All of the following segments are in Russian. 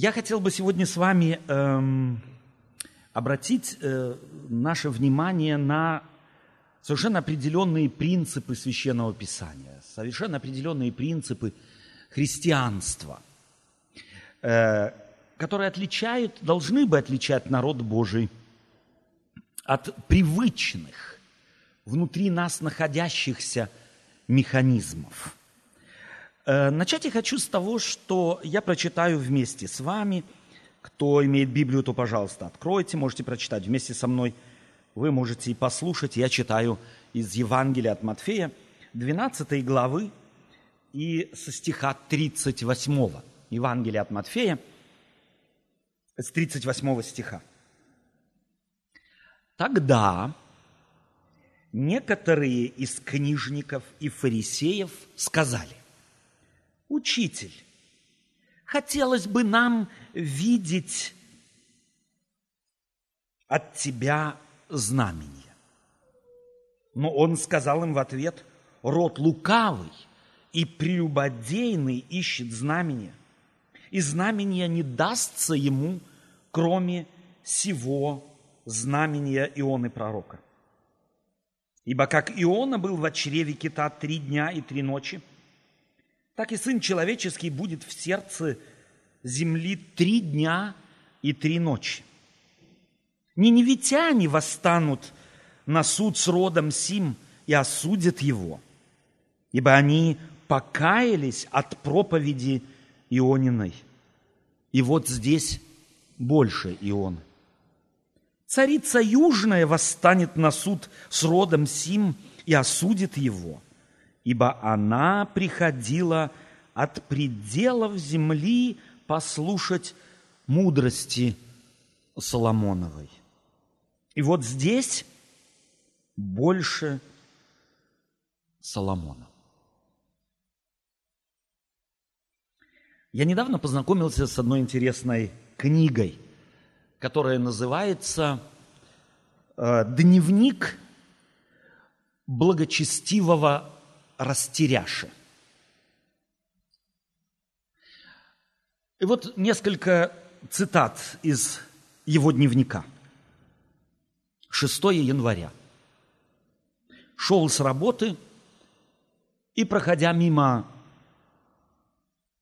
Я хотел бы сегодня с вами эм, обратить э, наше внимание на совершенно определенные принципы священного писания, совершенно определенные принципы христианства, э, которые отличают, должны бы отличать народ Божий от привычных внутри нас находящихся механизмов. Э, начать я хочу с того, что я прочитаю вместе с вами. Кто имеет Библию, то, пожалуйста, откройте, можете прочитать вместе со мной. Вы можете и послушать. Я читаю из Евангелия от Матфея, 12 главы и со стиха 38. Евангелие от Матфея, с 38 стиха. Тогда некоторые из книжников и фарисеев сказали, «Учитель, хотелось бы нам видеть от тебя знамение». Но он сказал им в ответ, «Род лукавый и прелюбодейный ищет знамения, и знамения не дастся ему, кроме сего знамения Ионы пророка. Ибо как Иона был в чреве кита три дня и три ночи, так и Сын Человеческий будет в сердце земли три дня и три ночи. Ниневитяне восстанут на суд с родом Сим и осудят его, ибо они покаялись от проповеди Иониной. И вот здесь больше Ионы. Царица Южная восстанет на суд с родом Сим и осудит его, ибо она приходила от пределов земли послушать мудрости Соломоновой. И вот здесь больше Соломона. Я недавно познакомился с одной интересной книгой – которая называется э, «Дневник благочестивого растеряши». И вот несколько цитат из его дневника. 6 января. Шел с работы и, проходя мимо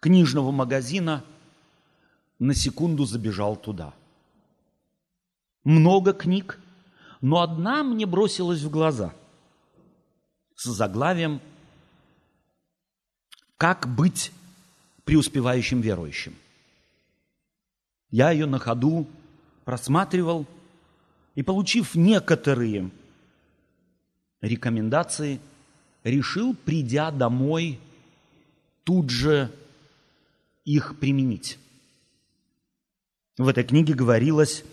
книжного магазина, на секунду забежал туда – много книг, но одна мне бросилась в глаза с заглавием «Как быть преуспевающим верующим». Я ее на ходу просматривал и, получив некоторые рекомендации, решил, придя домой, тут же их применить. В этой книге говорилось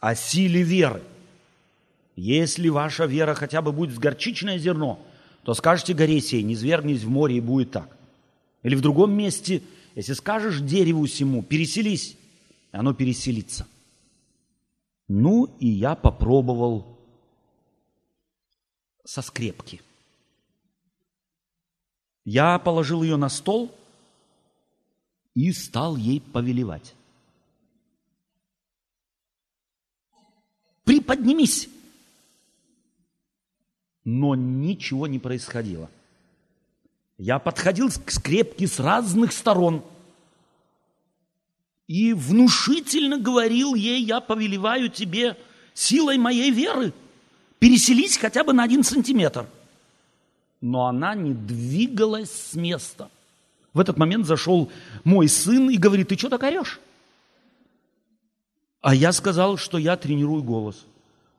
о силе веры. Если ваша вера хотя бы будет в горчичное зерно, то скажете горе сей, не свергнись в море, и будет так. Или в другом месте, если скажешь дереву сему, переселись, оно переселится. Ну, и я попробовал со скрепки. Я положил ее на стол и стал ей повелевать. приподнимись. Но ничего не происходило. Я подходил к скрепке с разных сторон и внушительно говорил ей, я повелеваю тебе силой моей веры переселись хотя бы на один сантиметр. Но она не двигалась с места. В этот момент зашел мой сын и говорит, ты что так орешь? А я сказал, что я тренирую голос.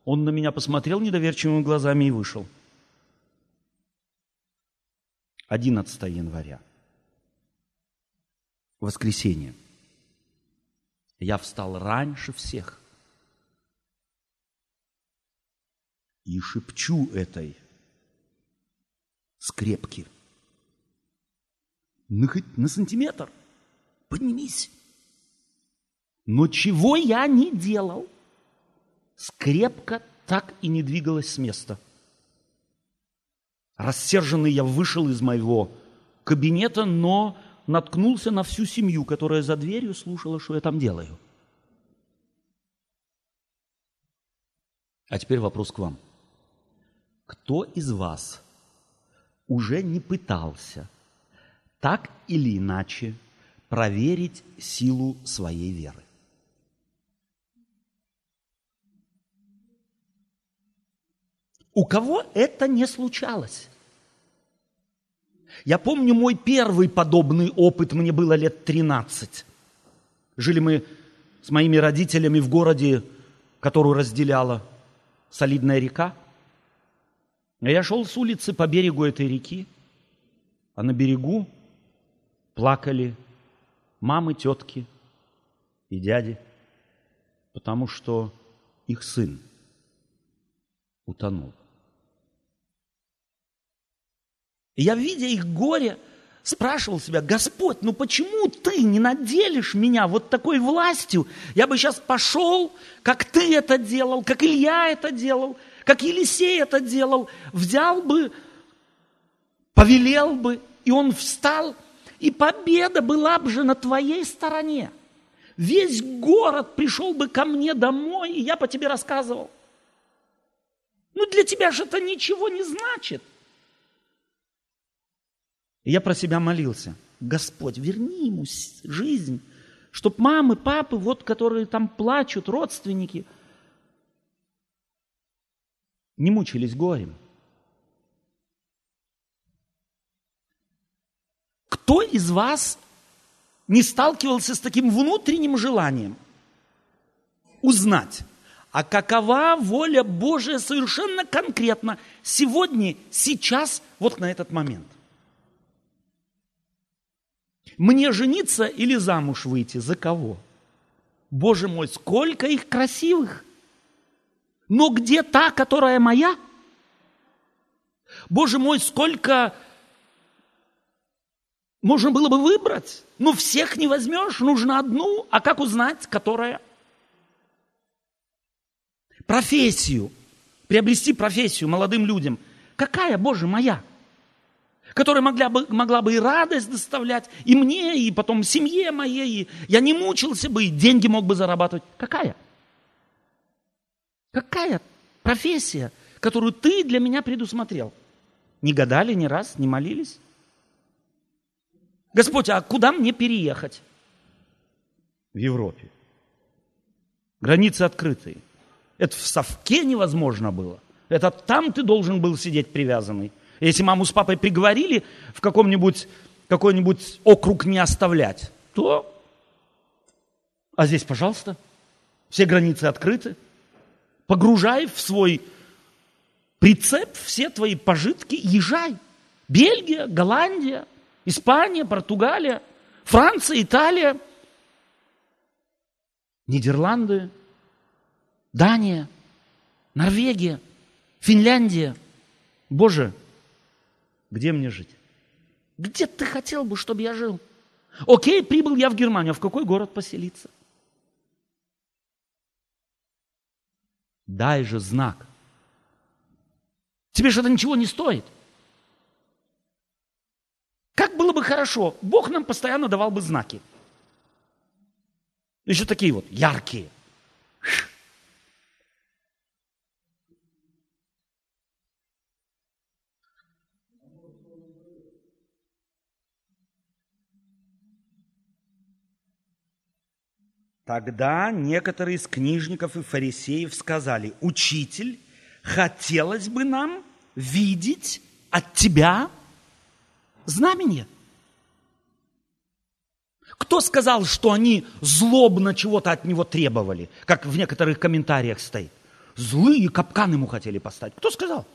Он на меня посмотрел недоверчивыми глазами и вышел. 11 января. Воскресенье. Я встал раньше всех. И шепчу этой скрепки. Ну, хоть на сантиметр. Поднимись. Но чего я не делал, скрепка так и не двигалась с места. Рассерженный я вышел из моего кабинета, но наткнулся на всю семью, которая за дверью слушала, что я там делаю. А теперь вопрос к вам. Кто из вас уже не пытался так или иначе проверить силу своей веры? У кого это не случалось? Я помню мой первый подобный опыт, мне было лет 13. Жили мы с моими родителями в городе, которую разделяла солидная река. Я шел с улицы по берегу этой реки, а на берегу плакали мамы, тетки и дяди, потому что их сын утонул. Я, видя их горе, спрашивал себя, Господь, ну почему ты не наделишь меня вот такой властью? Я бы сейчас пошел, как ты это делал, как Илья это делал, как Елисей это делал, взял бы, повелел бы, и он встал, и победа была бы же на твоей стороне. Весь город пришел бы ко мне домой, и я по тебе рассказывал. Ну для тебя же это ничего не значит. И я про себя молился. Господь, верни ему жизнь, чтоб мамы, папы, вот, которые там плачут, родственники, не мучились горем. Кто из вас не сталкивался с таким внутренним желанием узнать, а какова воля Божия совершенно конкретно сегодня, сейчас, вот на этот момент? Мне жениться или замуж выйти? За кого? Боже мой, сколько их красивых! Но где та, которая моя? Боже мой, сколько можно было бы выбрать. Но всех не возьмешь, нужно одну. А как узнать, которая? Профессию. Приобрести профессию молодым людям. Какая, Боже, моя? Которая могла бы, могла бы и радость доставлять, и мне, и потом семье моей. И я не мучился бы, и деньги мог бы зарабатывать. Какая? Какая профессия, которую ты для меня предусмотрел? Не гадали ни раз, не молились? Господь, а куда мне переехать? В Европе. Границы открытые. Это в совке невозможно было. Это там ты должен был сидеть привязанный. Если маму с папой приговорили в каком-нибудь какой-нибудь округ не оставлять, то... А здесь, пожалуйста, все границы открыты. Погружай в свой прицеп все твои пожитки, езжай. Бельгия, Голландия, Испания, Португалия, Франция, Италия, Нидерланды, Дания, Норвегия, Финляндия. Боже, где мне жить? Где ты хотел бы, чтобы я жил? Окей, прибыл я в Германию. А в какой город поселиться? Дай же знак. Тебе же это ничего не стоит. Как было бы хорошо, Бог нам постоянно давал бы знаки. Еще такие вот яркие. Тогда некоторые из книжников и фарисеев сказали, «Учитель, хотелось бы нам видеть от тебя знамение». Кто сказал, что они злобно чего-то от него требовали, как в некоторых комментариях стоит? Злые капканы ему хотели поставить. Кто сказал?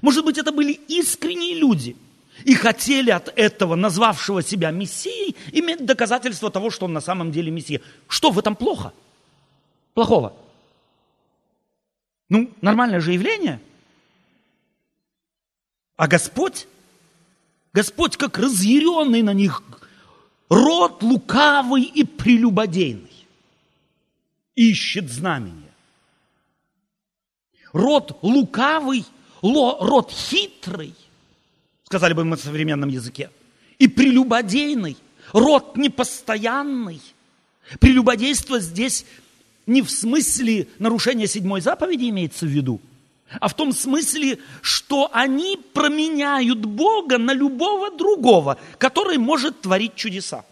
Может быть, это были искренние люди – и хотели от этого, назвавшего себя Мессией, иметь доказательство того, что он на самом деле Мессия. Что в этом плохо? Плохого? Ну, нормальное же явление. А Господь, Господь как разъяренный на них, род лукавый и прелюбодейный, ищет знамение. Род лукавый, род хитрый – сказали бы мы в современном языке, и прелюбодейный, Род непостоянный. Прелюбодейство здесь не в смысле нарушения седьмой заповеди имеется в виду, а в том смысле, что они променяют Бога на любого другого, который может творить чудеса.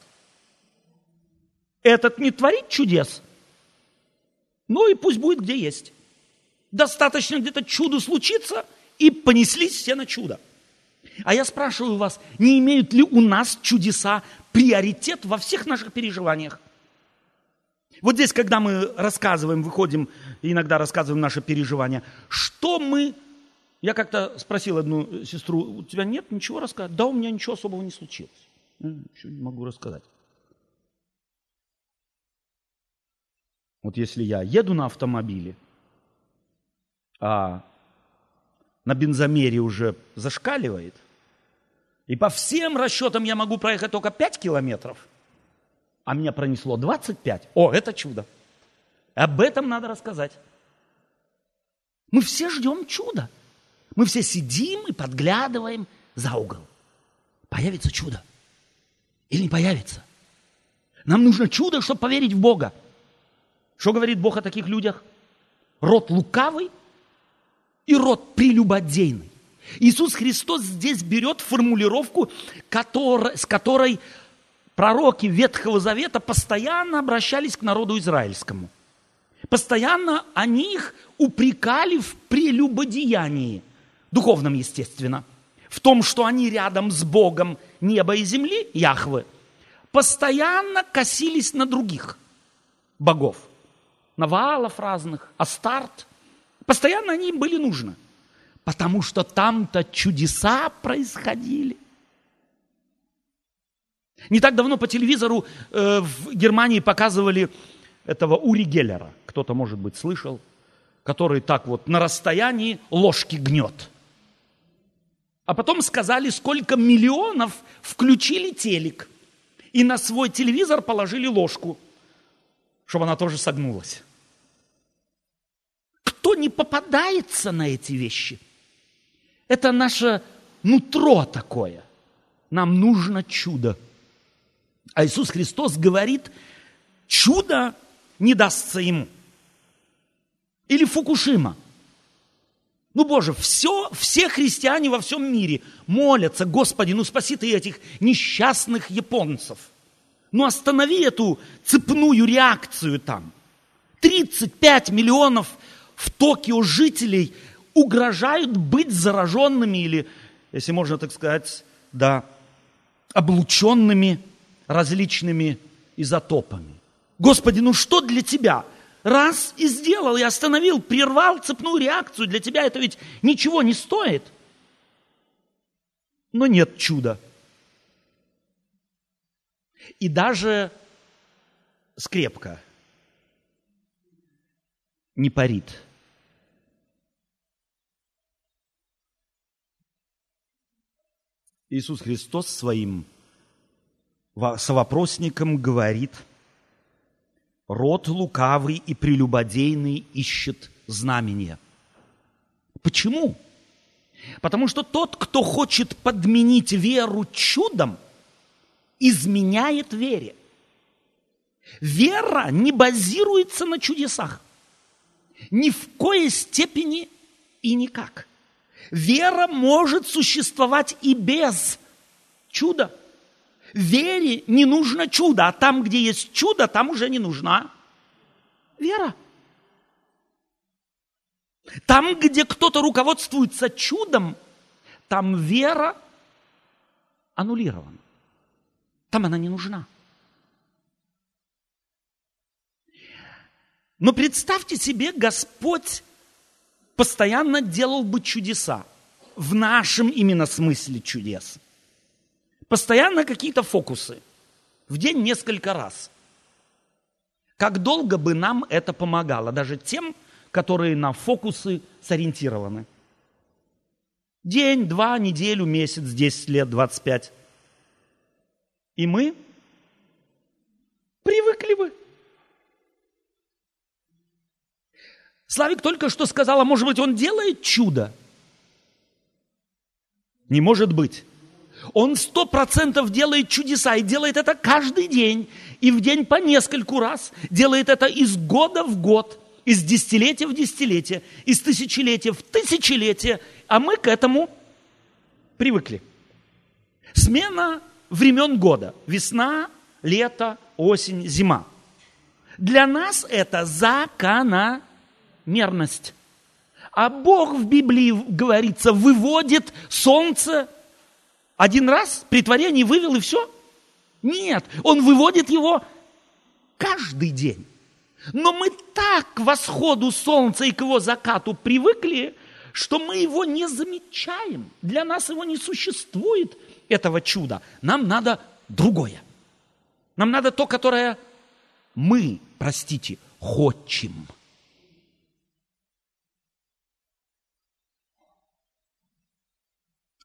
Этот не творит чудес, ну и пусть будет где есть. Достаточно где-то чудо случится, и понеслись все на чудо. А я спрашиваю вас, не имеют ли у нас чудеса приоритет во всех наших переживаниях? Вот здесь, когда мы рассказываем, выходим, иногда рассказываем наши переживания, что мы... Я как-то спросил одну сестру, у тебя нет ничего рассказать? Да, у меня ничего особого не случилось. Ничего не могу рассказать. Вот если я еду на автомобиле, а на бензомере уже зашкаливает, и по всем расчетам я могу проехать только 5 километров, а меня пронесло 25. О, это чудо. Об этом надо рассказать. Мы все ждем чуда. Мы все сидим и подглядываем за угол. Появится чудо или не появится? Нам нужно чудо, чтобы поверить в Бога. Что говорит Бог о таких людях? Род лукавый и род прелюбодейный. Иисус Христос здесь берет формулировку, с которой пророки Ветхого Завета постоянно обращались к народу израильскому. Постоянно они их упрекали в прелюбодеянии, духовном, естественно, в том, что они рядом с Богом неба и земли, Яхвы, постоянно косились на других богов – Навалов разных, Астарт. Постоянно они им были нужны. Потому что там-то чудеса происходили. Не так давно по телевизору э, в Германии показывали этого Ури Геллера. Кто-то, может быть, слышал. Который так вот на расстоянии ложки гнет. А потом сказали, сколько миллионов включили телек. И на свой телевизор положили ложку, чтобы она тоже согнулась никто не попадается на эти вещи. Это наше нутро такое. Нам нужно чудо. А Иисус Христос говорит, чудо не дастся ему. Или Фукушима. Ну, Боже, все, все христиане во всем мире молятся, Господи, ну спаси ты этих несчастных японцев. Ну останови эту цепную реакцию там. 35 миллионов в Токио жителей угрожают быть зараженными или, если можно так сказать, да, облученными различными изотопами. Господи, ну что для тебя? Раз и сделал, и остановил, прервал цепную реакцию. Для тебя это ведь ничего не стоит. Но нет чуда. И даже скрепка не парит – Иисус Христос своим совопросникам говорит, род лукавый и прелюбодейный ищет знамения. Почему? Потому что тот, кто хочет подменить веру чудом, изменяет вере. Вера не базируется на чудесах. Ни в коей степени и никак. Вера может существовать и без чуда. Вере не нужно чудо, а там, где есть чудо, там уже не нужна вера. Там, где кто-то руководствуется чудом, там вера аннулирована. Там она не нужна. Но представьте себе, Господь постоянно делал бы чудеса. В нашем именно смысле чудес. Постоянно какие-то фокусы. В день несколько раз. Как долго бы нам это помогало, даже тем, которые на фокусы сориентированы. День, два, неделю, месяц, 10 лет, 25. И мы привыкли бы. Славик только что сказала, может быть, он делает чудо. Не может быть. Он сто процентов делает чудеса и делает это каждый день. И в день по нескольку раз. Делает это из года в год, из десятилетия в десятилетие, из тысячелетия в тысячелетие. А мы к этому привыкли. Смена времен года. Весна, лето, осень, зима. Для нас это закономерность. А Бог в Библии, говорится, выводит солнце один раз при творении вывел и все? Нет, он выводит его каждый день. Но мы так к восходу солнца и к его закату привыкли, что мы его не замечаем. Для нас его не существует, этого чуда. Нам надо другое. Нам надо то, которое мы, простите, хотим.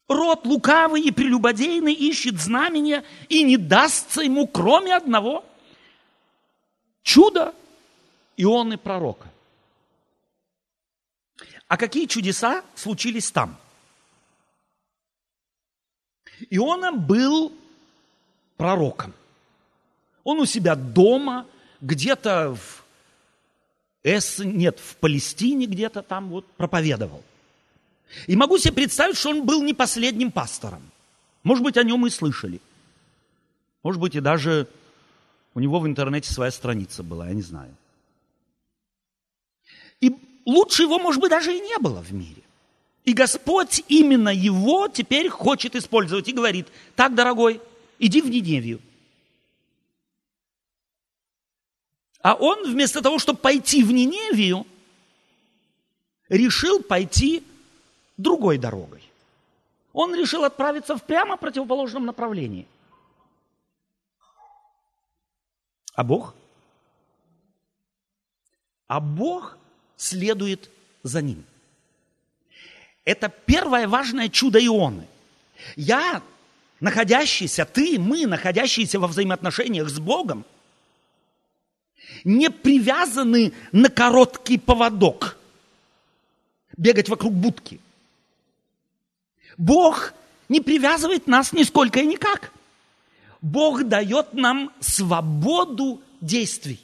Род лукавый и прелюбодейный ищет знамения и не дастся ему, кроме одного – чуда Ионы пророка. А какие чудеса случились там? Иона был пророком. Он у себя дома, где-то в Эс, нет, в Палестине где-то там вот проповедовал – и могу себе представить, что он был не последним пастором. Может быть, о нем и слышали. Может быть, и даже у него в интернете своя страница была, я не знаю. И лучше его, может быть, даже и не было в мире. И Господь именно его теперь хочет использовать и говорит, так, дорогой, иди в Ниневию. А он вместо того, чтобы пойти в Ниневию, решил пойти другой дорогой. Он решил отправиться в прямо противоположном направлении. А Бог? А Бог следует за ним. Это первое важное чудо Ионы. Я, находящийся, ты, мы, находящиеся во взаимоотношениях с Богом, не привязаны на короткий поводок, бегать вокруг будки. Бог не привязывает нас нисколько и никак. Бог дает нам свободу действий.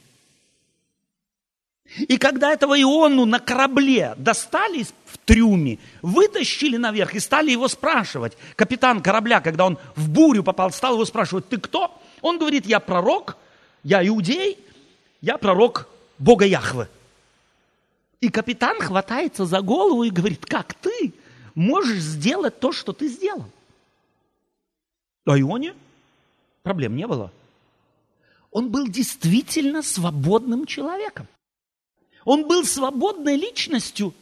И когда этого Иону на корабле достали в трюме, вытащили наверх и стали его спрашивать, капитан корабля, когда он в бурю попал, стал его спрашивать, ты кто? Он говорит, я пророк, я иудей, я пророк Бога Яхвы. И капитан хватается за голову и говорит, как ты? Можешь сделать то, что ты сделал. А Ионе проблем не было. Он был действительно свободным человеком. Он был свободной личностью.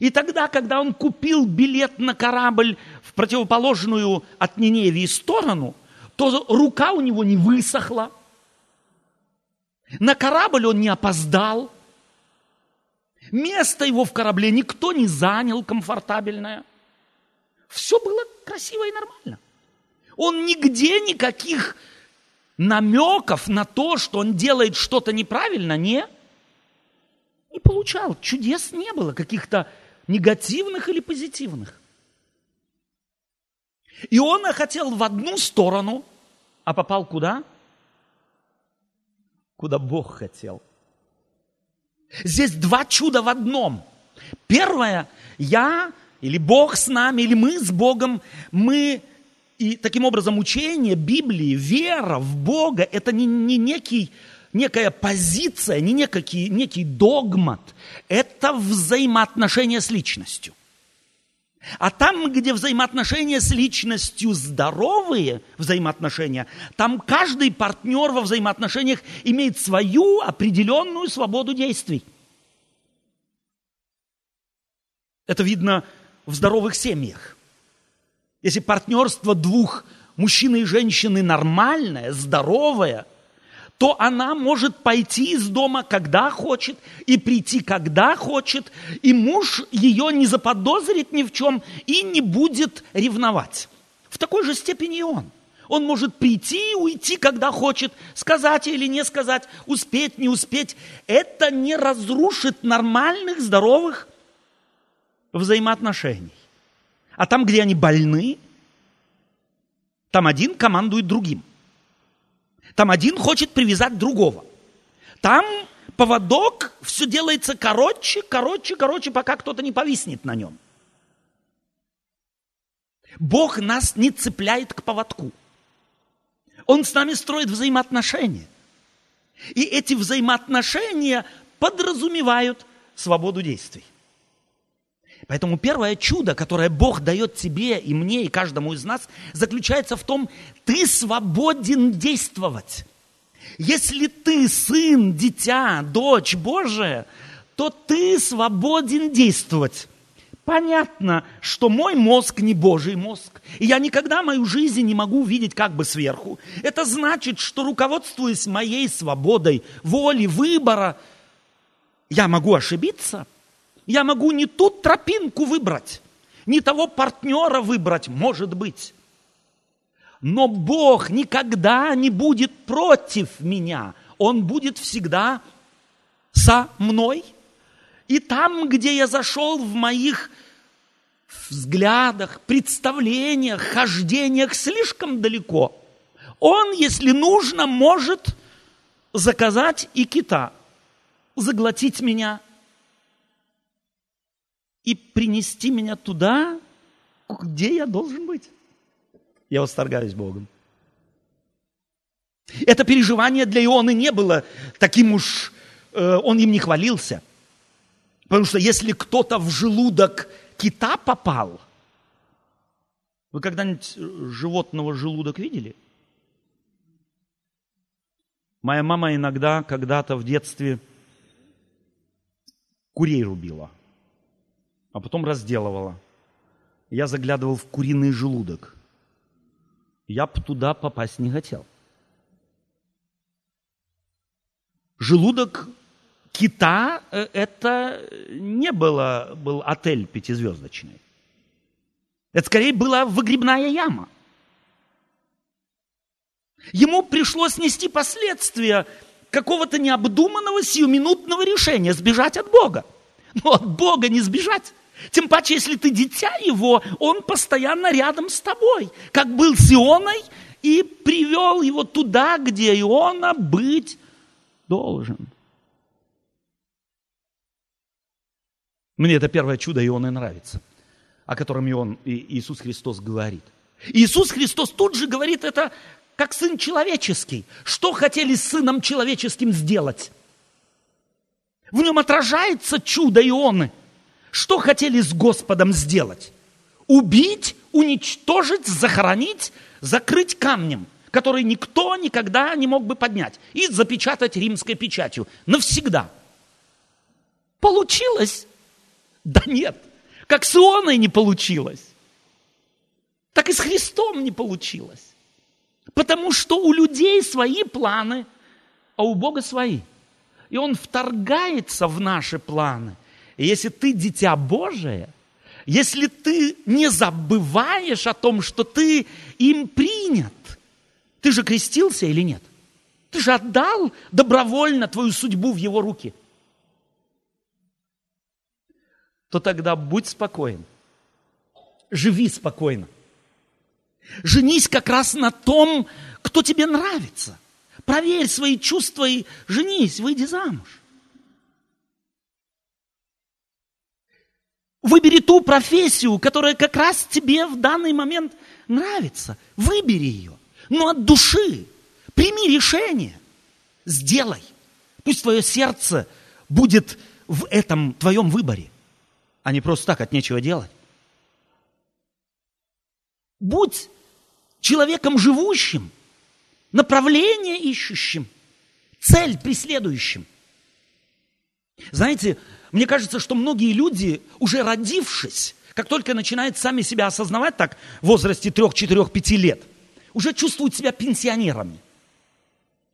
И тогда, когда он купил билет на корабль в противоположную от Ниневии сторону, то рука у него не высохла. На корабль он не опоздал. Место его в корабле никто не занял комфортабельное. Все было красиво и нормально. Он нигде никаких намеков на то, что он делает что-то неправильно, не, не получал. Чудес не было, каких-то негативных или позитивных. И он хотел в одну сторону, а попал куда? Куда Бог хотел – Здесь два чуда в одном. Первое, я или Бог с нами, или мы с Богом, мы и таким образом учение Библии, вера в Бога, это не, не некий, некая позиция, не некий, некий догмат, это взаимоотношения с личностью. А там, где взаимоотношения с личностью здоровые взаимоотношения, там каждый партнер во взаимоотношениях имеет свою определенную свободу действий. Это видно в здоровых семьях. Если партнерство двух мужчины и женщины нормальное, здоровое – то она может пойти из дома, когда хочет, и прийти, когда хочет, и муж ее не заподозрит ни в чем и не будет ревновать. В такой же степени и он. Он может прийти и уйти, когда хочет, сказать или не сказать, успеть, не успеть. Это не разрушит нормальных, здоровых взаимоотношений. А там, где они больны, Там один командует другим. Там один хочет привязать другого. Там поводок, все делается короче, короче, короче, пока кто-то не повиснет на нем. Бог нас не цепляет к поводку. Он с нами строит взаимоотношения. И эти взаимоотношения подразумевают свободу действий. Поэтому первое чудо, которое Бог дает тебе и мне, и каждому из нас, заключается в том, ты свободен действовать. Если ты сын, дитя, дочь Божия, то ты свободен действовать. Понятно, что мой мозг не Божий мозг. И я никогда мою жизнь не могу видеть как бы сверху. Это значит, что руководствуясь моей свободой, волей, выбора, я могу ошибиться. Я могу не ту тропинку выбрать, не того партнера выбрать, может быть. Но Бог никогда не будет против меня. Он будет всегда со мной – и там, где я зашел в моих взглядах, представлениях, хождениях слишком далеко, он, если нужно, может заказать и кита, заглотить меня и принести меня туда, где я должен быть. Я восторгаюсь Богом. Это переживание для Ионы не было таким уж, э, он им не хвалился – Потому что если кто-то в желудок кита попал, вы когда-нибудь животного желудок видели? Моя мама иногда когда-то в детстве курей рубила, а потом разделывала. Я заглядывал в куриный желудок. Я бы туда попасть не хотел. Желудок кита э, это не было, был отель пятизвездочный. Это скорее была выгребная яма. Ему пришлось нести последствия какого-то необдуманного сиюминутного решения сбежать от Бога. Но от Бога не сбежать. Тем паче, если ты дитя его, он постоянно рядом с тобой, как был с Ионой и привел его туда, где Иона быть должен. Мне это первое чудо и он и нравится, о котором и он, и Иисус Христос говорит. Иисус Христос тут же говорит это как Сын Человеческий. Что хотели с Сыном Человеческим сделать? В нем отражается чудо Ионы. Что хотели с Господом сделать? Убить, уничтожить, захоронить, закрыть камнем, который никто никогда не мог бы поднять, и запечатать римской печатью навсегда. Получилось да нет, как с Ионой не получилось, так и с Христом не получилось. Потому что у людей свои планы, а у Бога свои. И Он вторгается в наши планы. И если ты дитя Божие, если ты не забываешь о том, что ты им принят, ты же крестился или нет? Ты же отдал добровольно твою судьбу в его руки – то тогда будь спокоен. Живи спокойно. Женись как раз на том, кто тебе нравится. Проверь свои чувства и женись, выйди замуж. Выбери ту профессию, которая как раз тебе в данный момент нравится. Выбери ее. Но от души. Прими решение. Сделай. Пусть твое сердце будет в этом твоем выборе а не просто так от нечего делать. Будь человеком живущим, направление ищущим, цель преследующим. Знаете, мне кажется, что многие люди, уже родившись, как только начинают сами себя осознавать так в возрасте 3, 4, 5 лет, уже чувствуют себя пенсионерами.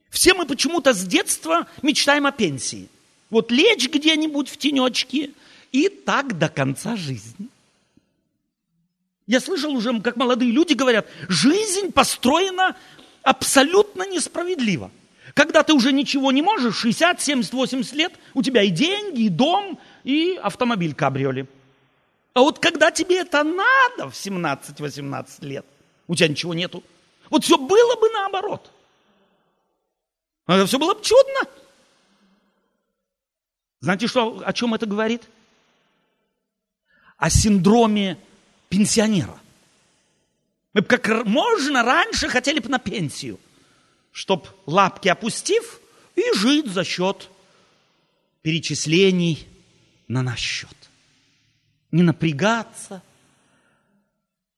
Все мы почему-то с детства мечтаем о пенсии. Вот лечь где-нибудь в тенечке, и так до конца жизни. Я слышал уже, как молодые люди говорят, жизнь построена абсолютно несправедливо. Когда ты уже ничего не можешь, 60, 70, 80 лет, у тебя и деньги, и дом, и автомобиль кабриоли. А вот когда тебе это надо в 17-18 лет, у тебя ничего нету, Вот все было бы наоборот. Это все было бы чудно. Знаете, что, о чем это говорит? О синдроме пенсионера. Мы бы как можно раньше хотели бы на пенсию, чтоб лапки опустив и жить за счет перечислений на наш счет. Не напрягаться.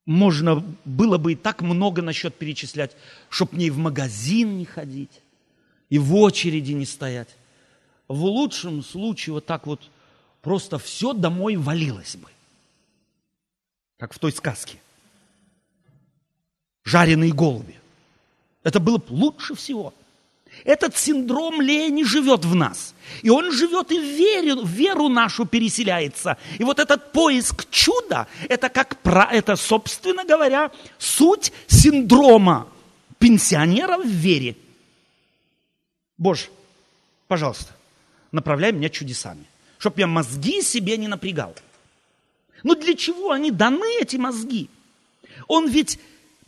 Можно было бы и так много на счет перечислять, чтоб мне и в магазин не ходить, и в очереди не стоять. В лучшем случае вот так вот просто все домой валилось бы. Как в той сказке. Жареные голуби. Это было бы лучше всего – этот синдром лени живет в нас. И он живет и в вере, в веру нашу переселяется. И вот этот поиск чуда, это как, это, собственно говоря, суть синдрома пенсионера в вере. Боже, пожалуйста, направляй меня чудесами, чтобы я мозги себе не напрягал. Но для чего они даны, эти мозги? Он ведь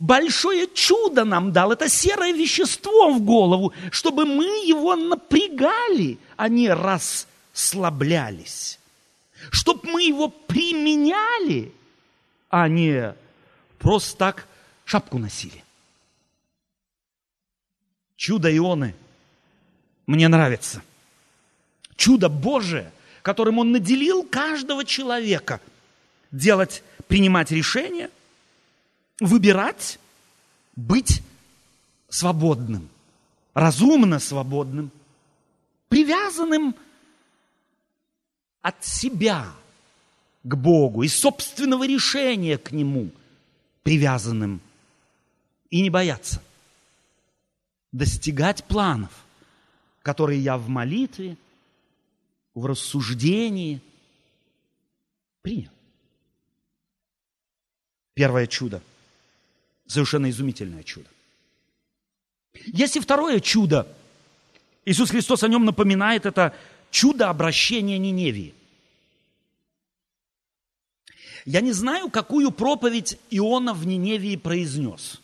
большое чудо нам дал, это серое вещество в голову, чтобы мы его напрягали, а не расслаблялись. Чтобы мы его применяли, а не просто так шапку носили. Чудо Ионы мне нравится. Чудо Божие, которым Он наделил каждого человека делать, принимать решения – выбирать быть свободным, разумно свободным, привязанным от себя к Богу и собственного решения к Нему привязанным и не бояться достигать планов, которые я в молитве, в рассуждении принял. Первое чудо – Совершенно изумительное чудо. Есть и второе чудо. Иисус Христос о нем напоминает, это чудо обращения Ниневии. Я не знаю, какую проповедь Иона в Ниневии произнес.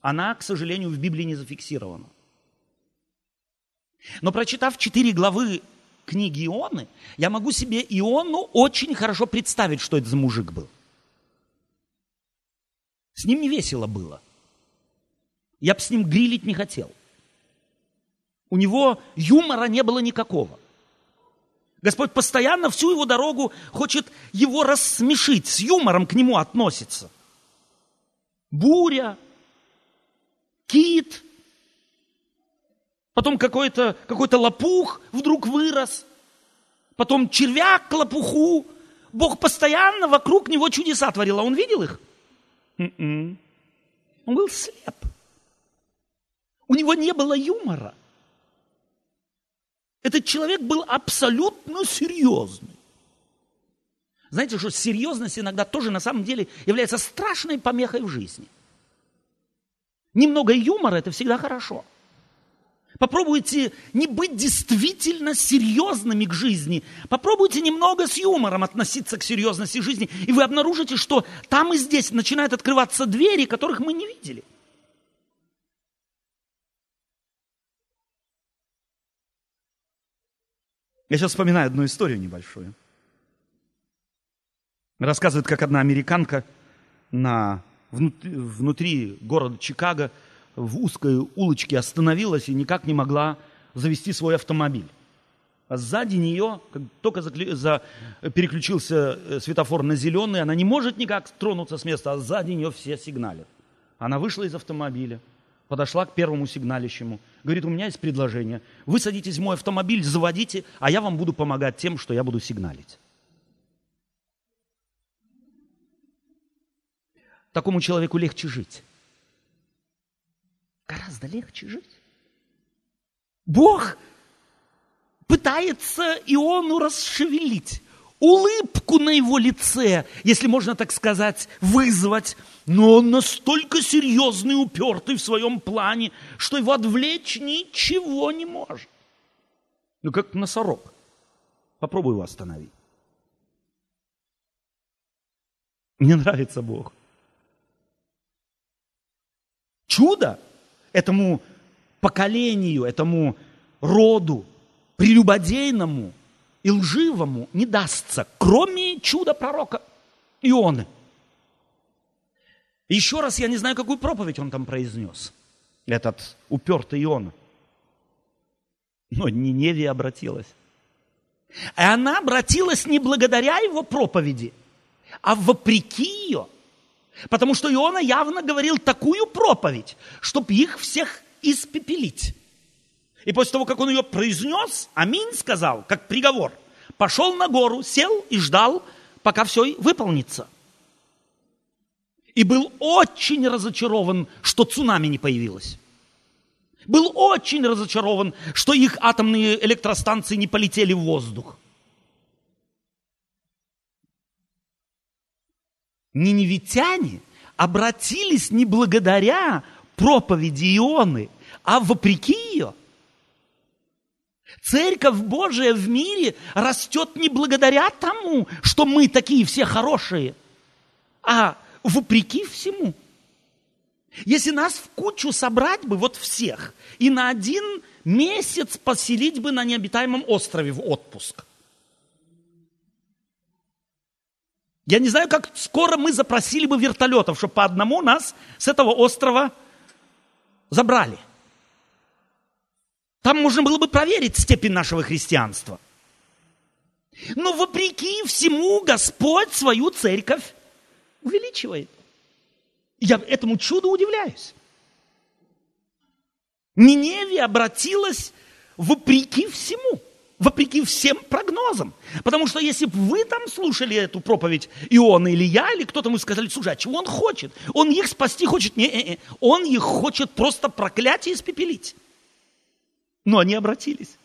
Она, к сожалению, в Библии не зафиксирована. Но прочитав четыре главы книги Ионы, я могу себе Иону очень хорошо представить, что это за мужик был – с ним не весело было. Я бы с ним грилить не хотел. У него юмора не было никакого. Господь постоянно всю его дорогу хочет его рассмешить, с юмором к нему относится. Буря, кит, потом какой-то какой лопух вдруг вырос, потом червяк к лопуху. Бог постоянно вокруг него чудеса творил, а он видел их? М-м. Он был слеп. У него не было юмора. Этот человек был абсолютно серьезный. Знаете, что серьезность иногда тоже на самом деле является страшной помехой в жизни. Немного юмора – это всегда хорошо – Попробуйте не быть действительно серьезными к жизни. Попробуйте немного с юмором относиться к серьезности жизни. И вы обнаружите, что там и здесь начинают открываться двери, которых мы не видели. Я сейчас вспоминаю одну историю небольшую. Рассказывает, как одна американка на, внутри, внутри города Чикаго – в узкой улочке остановилась и никак не могла завести свой автомобиль. А сзади нее, как только за, переключился э, светофор на зеленый, она не может никак тронуться с места, а сзади нее все сигналят. Она вышла из автомобиля, подошла к первому сигналищему, говорит, у меня есть предложение, вы садитесь в мой автомобиль, заводите, а я вам буду помогать тем, что я буду сигналить. Такому человеку легче жить гораздо легче жить. Бог пытается Иону расшевелить, улыбку на его лице, если можно так сказать, вызвать. Но он настолько серьезный упертый в своем плане, что его отвлечь ничего не может. Ну, как носорог. Попробуй его остановить. Мне нравится Бог. Чудо этому поколению, этому роду, прелюбодейному и лживому не дастся, кроме чуда пророка Ионы. Еще раз, я не знаю, какую проповедь он там произнес, этот упертый Иона. Но Ниневия обратилась. И она обратилась не благодаря его проповеди, а вопреки ее. Потому что Иона явно говорил такую проповедь, чтобы их всех испепелить. И после того, как он ее произнес, аминь сказал, как приговор, пошел на гору, сел и ждал, пока все выполнится. И был очень разочарован, что цунами не появилось. Был очень разочарован, что их атомные электростанции не полетели в воздух. Ниневитяне обратились не благодаря проповеди Ионы, а вопреки ее. Церковь Божия в мире растет не благодаря тому, что мы такие все хорошие, а вопреки всему. Если нас в кучу собрать бы, вот всех, и на один месяц поселить бы на необитаемом острове в отпуск. Я не знаю, как скоро мы запросили бы вертолетов, чтобы по одному нас с этого острова забрали. Там можно было бы проверить степень нашего христианства. Но вопреки всему Господь свою церковь увеличивает. Я этому чуду удивляюсь. Ниневия обратилась вопреки всему, вопреки всем прогнозам. Потому что если бы вы там слушали эту проповедь Иона или я, или кто-то, мы сказали, слушай, а чего он хочет? Он их спасти хочет? Не, не, не. Он их хочет просто проклять и испепелить. Но они обратились.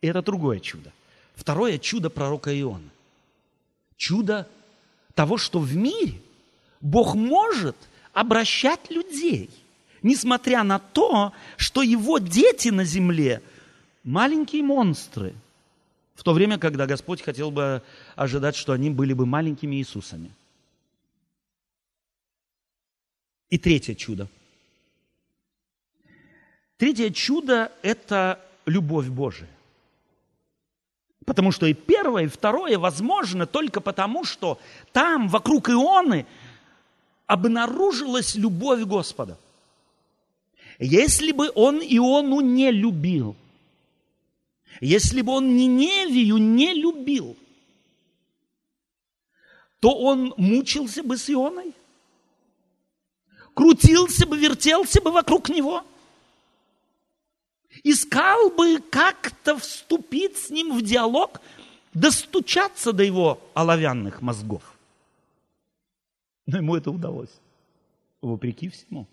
И это другое чудо. Второе чудо пророка Иона. Чудо того, что в мире Бог может обращать людей, несмотря на то, что его дети на земле маленькие монстры, в то время, когда Господь хотел бы ожидать, что они были бы маленькими Иисусами. И третье чудо. Третье чудо – это любовь Божия. Потому что и первое, и второе возможно только потому, что там, вокруг Ионы, обнаружилась любовь Господа. Если бы он Иону не любил, если бы он Ниневию не любил, то он мучился бы с Ионой, крутился бы, вертелся бы вокруг него – искал бы как-то вступить с ним в диалог, достучаться до его оловянных мозгов. Но ему это удалось, вопреки всему.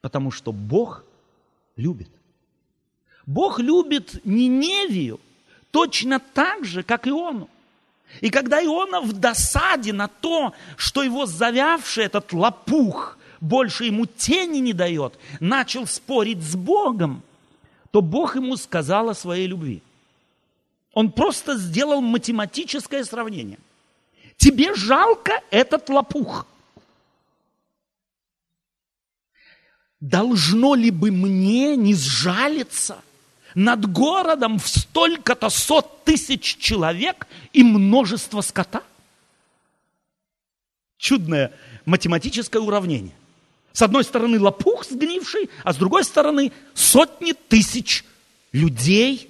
Потому что Бог любит. Бог любит Ниневию точно так же, как Иону. И когда Иона в досаде на то, что его завявший этот лопух больше ему тени не дает, начал спорить с Богом – то Бог ему сказал о своей любви. Он просто сделал математическое сравнение. Тебе жалко этот лопух. Должно ли бы мне не сжалиться над городом в столько-то сот тысяч человек и множество скота? Чудное математическое уравнение. С одной стороны лопух сгнивший, а с другой стороны сотни тысяч людей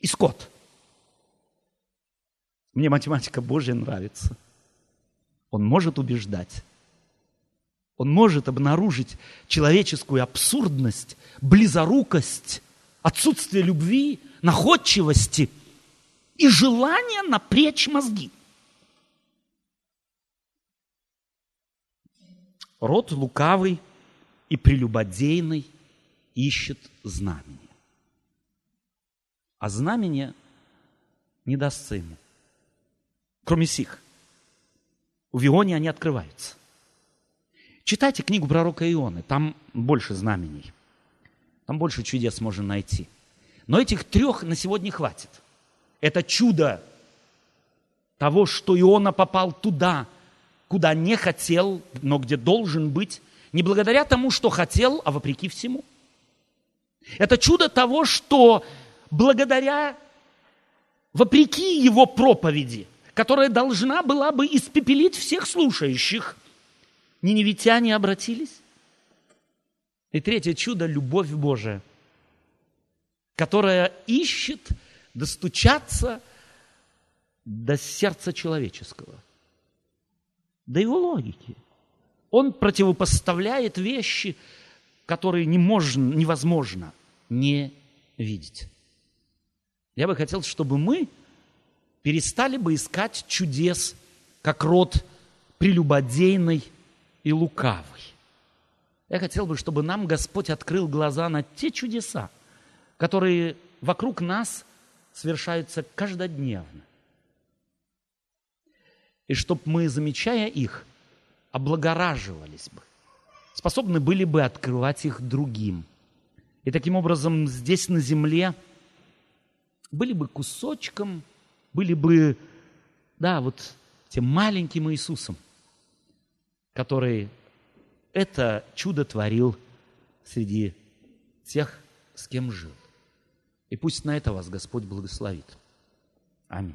и скот. Мне математика Божья нравится. Он может убеждать. Он может обнаружить человеческую абсурдность, близорукость, отсутствие любви, находчивости и желание напрячь мозги. Род лукавый и прелюбодейный ищет знамение. А знамение не дастся ему. Кроме сих. В Ионе они открываются. Читайте книгу пророка Ионы, там больше знамений. Там больше чудес можно найти. Но этих трех на сегодня хватит. Это чудо того, что Иона попал туда, куда не хотел, но где должен быть. Не благодаря тому, что хотел, а вопреки всему. Это чудо того, что благодаря, вопреки его проповеди, которая должна была бы испепелить всех слушающих, ниневитяне обратились. И третье чудо – любовь Божия, которая ищет достучаться до сердца человеческого, до его логики. Он противопоставляет вещи, которые не можно, невозможно не видеть. Я бы хотел, чтобы мы перестали бы искать чудес, как род прелюбодейный и лукавый. Я хотел бы, чтобы нам Господь открыл глаза на те чудеса, которые вокруг нас совершаются каждодневно. И чтобы мы, замечая их, облагораживались бы, способны были бы открывать их другим. И таким образом здесь на земле были бы кусочком, были бы, да, вот тем маленьким Иисусом, который это чудо творил среди тех, с кем жил. И пусть на это вас Господь благословит. Аминь.